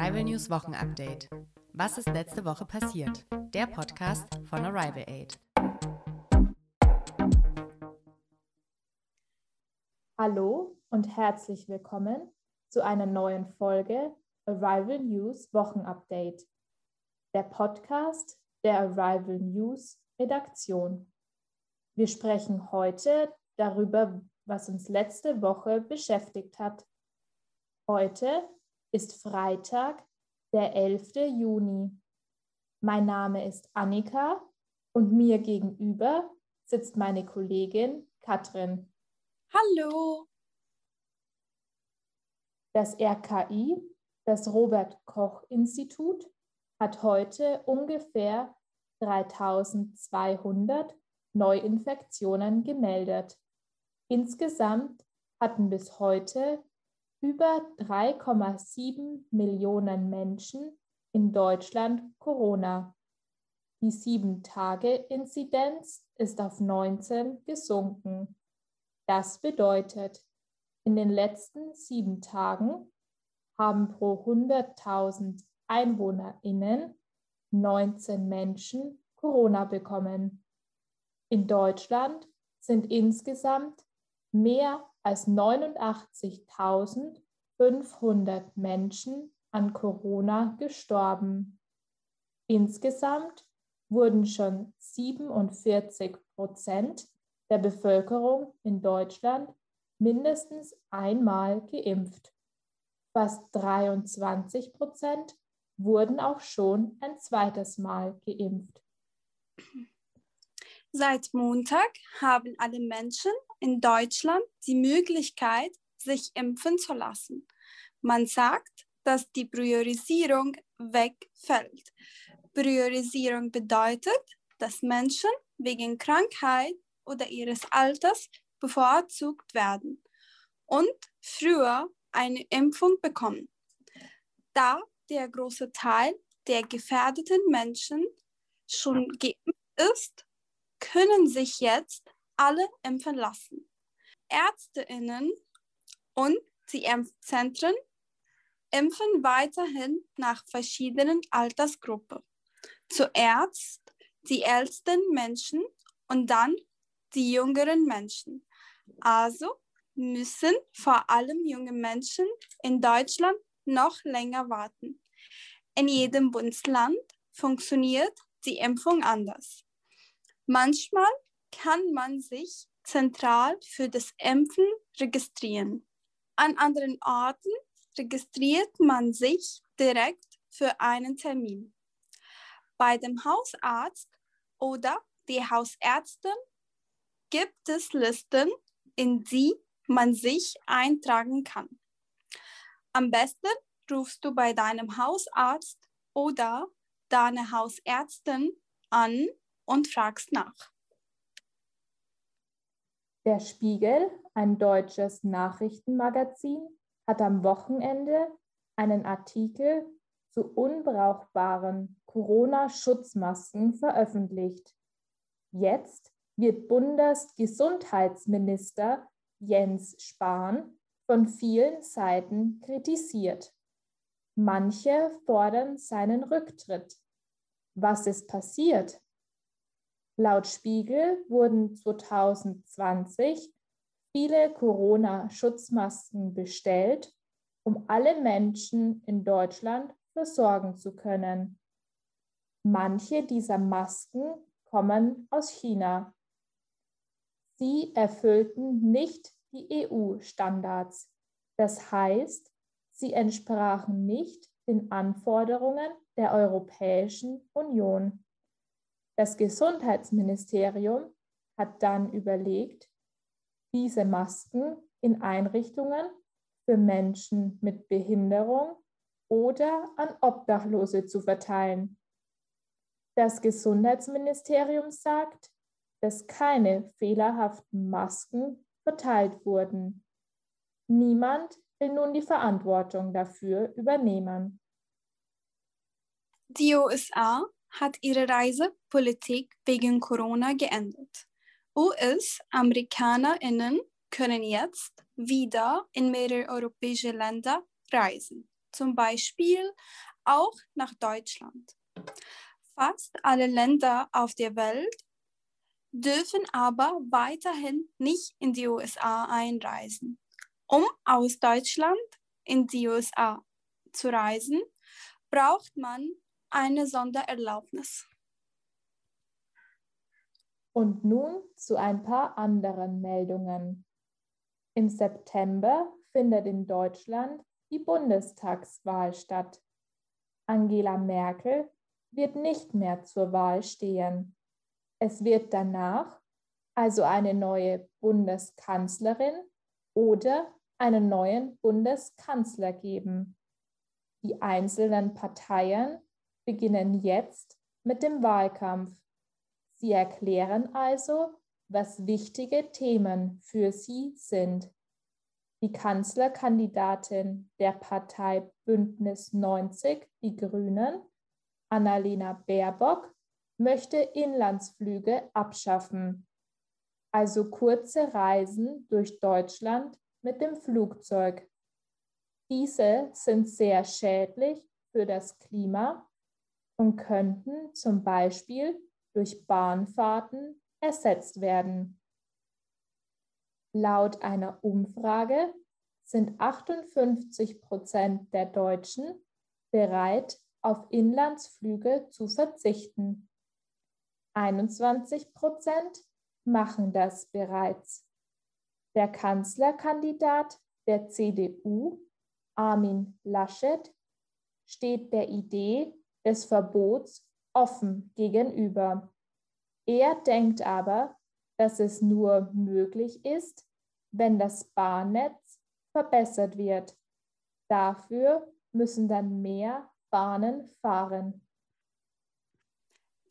Arrival News Wochenupdate. Was ist letzte Woche passiert? Der Podcast von Arrival Aid. Hallo und herzlich willkommen zu einer neuen Folge Arrival News Wochenupdate. Der Podcast der Arrival News Redaktion. Wir sprechen heute darüber, was uns letzte Woche beschäftigt hat. Heute ist Freitag, der 11. Juni. Mein Name ist Annika und mir gegenüber sitzt meine Kollegin Katrin. Hallo. Das RKI, das Robert Koch Institut, hat heute ungefähr 3200 Neuinfektionen gemeldet. Insgesamt hatten bis heute über 3,7 Millionen Menschen in Deutschland Corona. Die Sieben-Tage-Inzidenz ist auf 19 gesunken. Das bedeutet, in den letzten sieben Tagen haben pro 100.000 EinwohnerInnen 19 Menschen Corona bekommen. In Deutschland sind insgesamt mehr als 89.500 Menschen an Corona gestorben. Insgesamt wurden schon 47 Prozent der Bevölkerung in Deutschland mindestens einmal geimpft. Fast 23 Prozent wurden auch schon ein zweites Mal geimpft. Seit Montag haben alle Menschen in Deutschland die Möglichkeit, sich impfen zu lassen. Man sagt, dass die Priorisierung wegfällt. Priorisierung bedeutet, dass Menschen wegen Krankheit oder ihres Alters bevorzugt werden und früher eine Impfung bekommen. Da der große Teil der gefährdeten Menschen schon geimpft ist, können sich jetzt alle impfen lassen. Ärztinnen und die Impfzentren impfen weiterhin nach verschiedenen Altersgruppen. Zuerst die ältesten Menschen und dann die jüngeren Menschen. Also müssen vor allem junge Menschen in Deutschland noch länger warten. In jedem Bundesland funktioniert die Impfung anders. Manchmal kann man sich zentral für das Impfen registrieren. An anderen Orten registriert man sich direkt für einen Termin. Bei dem Hausarzt oder die Hausärztin gibt es Listen, in die man sich eintragen kann. Am besten rufst du bei deinem Hausarzt oder deiner Hausärztin an und fragst nach. Der Spiegel, ein deutsches Nachrichtenmagazin, hat am Wochenende einen Artikel zu unbrauchbaren Corona-Schutzmasken veröffentlicht. Jetzt wird Bundesgesundheitsminister Jens Spahn von vielen Seiten kritisiert. Manche fordern seinen Rücktritt. Was ist passiert? Laut Spiegel wurden 2020 viele Corona-Schutzmasken bestellt, um alle Menschen in Deutschland versorgen zu können. Manche dieser Masken kommen aus China. Sie erfüllten nicht die EU-Standards. Das heißt, sie entsprachen nicht den Anforderungen der Europäischen Union. Das Gesundheitsministerium hat dann überlegt, diese Masken in Einrichtungen für Menschen mit Behinderung oder an Obdachlose zu verteilen. Das Gesundheitsministerium sagt, dass keine fehlerhaften Masken verteilt wurden. Niemand will nun die Verantwortung dafür übernehmen. Die USA hat ihre Reisepolitik wegen Corona geändert. US-AmerikanerInnen können jetzt wieder in mehrere europäische Länder reisen. zum Beispiel auch nach Deutschland. Fast alle Länder auf der Welt dürfen aber weiterhin nicht in die USA einreisen. Um aus Deutschland in die USA zu reisen, braucht man eine Sondererlaubnis. Und nun zu ein paar anderen Meldungen. Im September findet in Deutschland die Bundestagswahl statt. Angela Merkel wird nicht mehr zur Wahl stehen. Es wird danach also eine neue Bundeskanzlerin oder einen neuen Bundeskanzler geben. Die einzelnen Parteien beginnen jetzt mit dem Wahlkampf. Sie erklären also, was wichtige Themen für sie sind. Die Kanzlerkandidatin der Partei Bündnis 90, die Grünen, Annalena Baerbock, möchte Inlandsflüge abschaffen, also kurze Reisen durch Deutschland mit dem Flugzeug. Diese sind sehr schädlich für das Klima und könnten zum Beispiel durch Bahnfahrten ersetzt werden. Laut einer Umfrage sind 58 Prozent der Deutschen bereit, auf Inlandsflüge zu verzichten. 21 Prozent machen das bereits. Der Kanzlerkandidat der CDU, Armin Laschet, steht der Idee des Verbots offen gegenüber. Er denkt aber, dass es nur möglich ist, wenn das Bahnnetz verbessert wird. Dafür müssen dann mehr Bahnen fahren.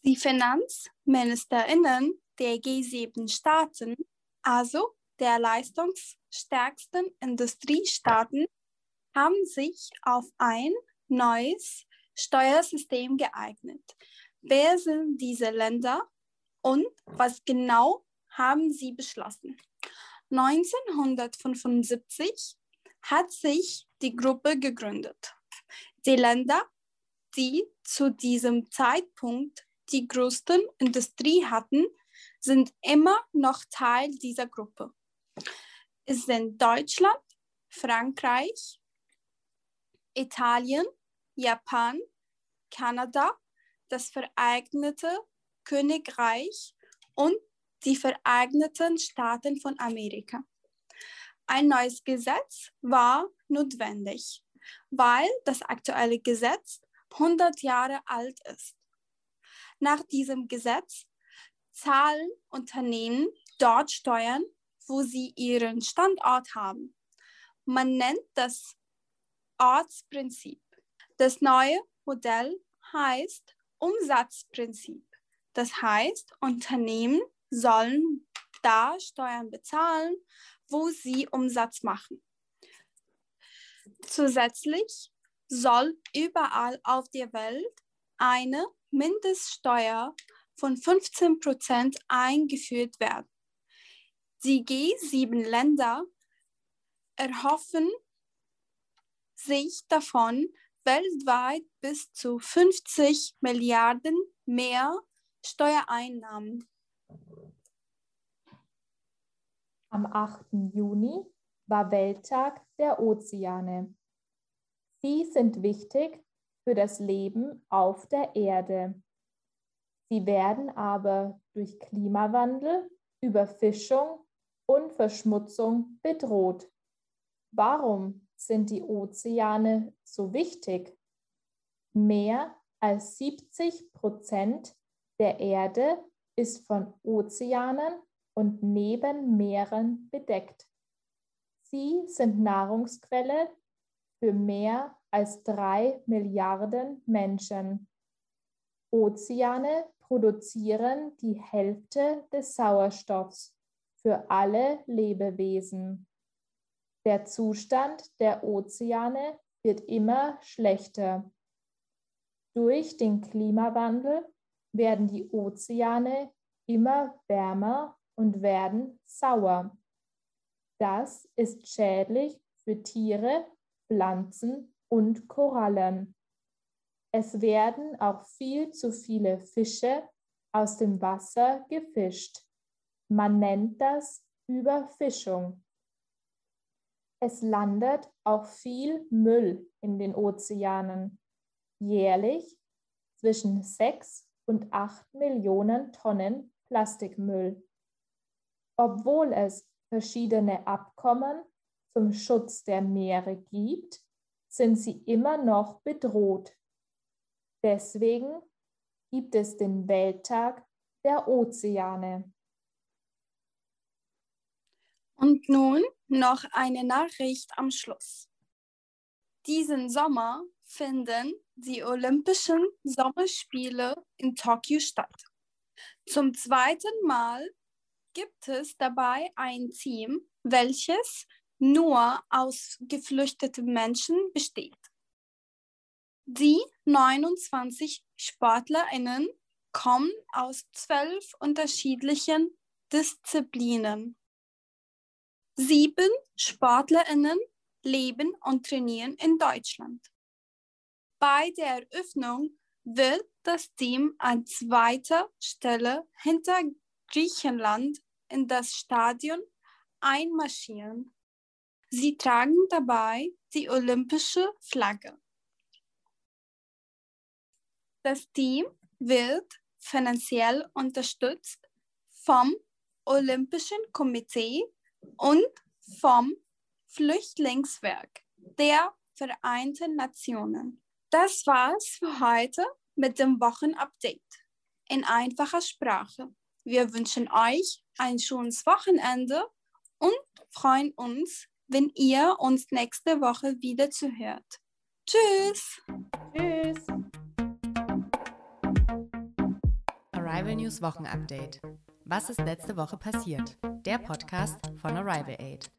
Die Finanzministerinnen der G7-Staaten, also der leistungsstärksten Industriestaaten, haben sich auf ein neues Steuersystem geeignet. Wer sind diese Länder und was genau haben sie beschlossen? 1975 hat sich die Gruppe gegründet. Die Länder, die zu diesem Zeitpunkt die größten Industrie hatten, sind immer noch Teil dieser Gruppe. Es sind Deutschland, Frankreich, Italien, Japan, Kanada, das Vereinigte Königreich und die Vereinigten Staaten von Amerika. Ein neues Gesetz war notwendig, weil das aktuelle Gesetz 100 Jahre alt ist. Nach diesem Gesetz zahlen Unternehmen dort Steuern, wo sie ihren Standort haben. Man nennt das Ortsprinzip. Das neue Modell heißt Umsatzprinzip. Das heißt, Unternehmen sollen da Steuern bezahlen, wo sie Umsatz machen. Zusätzlich soll überall auf der Welt eine Mindeststeuer von 15 Prozent eingeführt werden. Die G7-Länder erhoffen sich davon weltweit bis zu 50 Milliarden mehr Steuereinnahmen. Am 8. Juni war Welttag der Ozeane. Sie sind wichtig für das Leben auf der Erde. Sie werden aber durch Klimawandel, Überfischung und Verschmutzung bedroht. Warum sind die Ozeane so wichtig? Mehr als 70 Prozent der Erde ist von Ozeanen und Nebenmeeren bedeckt. Sie sind Nahrungsquelle für mehr als drei Milliarden Menschen. Ozeane produzieren die Hälfte des Sauerstoffs für alle Lebewesen. Der Zustand der Ozeane wird immer schlechter. Durch den Klimawandel werden die Ozeane immer wärmer und werden sauer. Das ist schädlich für Tiere, Pflanzen und Korallen. Es werden auch viel zu viele Fische aus dem Wasser gefischt. Man nennt das Überfischung. Es landet auch viel Müll in den Ozeanen. Jährlich zwischen 6 und 8 Millionen Tonnen Plastikmüll. Obwohl es verschiedene Abkommen zum Schutz der Meere gibt, sind sie immer noch bedroht. Deswegen gibt es den Welttag der Ozeane. Und nun noch eine Nachricht am Schluss. Diesen Sommer finden die Olympischen Sommerspiele in Tokio statt. Zum zweiten Mal gibt es dabei ein Team, welches nur aus geflüchteten Menschen besteht. Die 29 Sportlerinnen kommen aus zwölf unterschiedlichen Disziplinen. Sieben Sportlerinnen leben und trainieren in Deutschland. Bei der Eröffnung wird das Team an zweiter Stelle hinter Griechenland in das Stadion einmarschieren. Sie tragen dabei die olympische Flagge. Das Team wird finanziell unterstützt vom Olympischen Komitee und vom Flüchtlingswerk der Vereinten Nationen. Das war's für heute mit dem Wochenupdate in einfacher Sprache. Wir wünschen euch ein schönes Wochenende und freuen uns, wenn ihr uns nächste Woche wieder zuhört. Tschüss! Tschüss! Arrival News Wochenupdate. Was ist letzte Woche passiert? Der Podcast von Arrival Aid.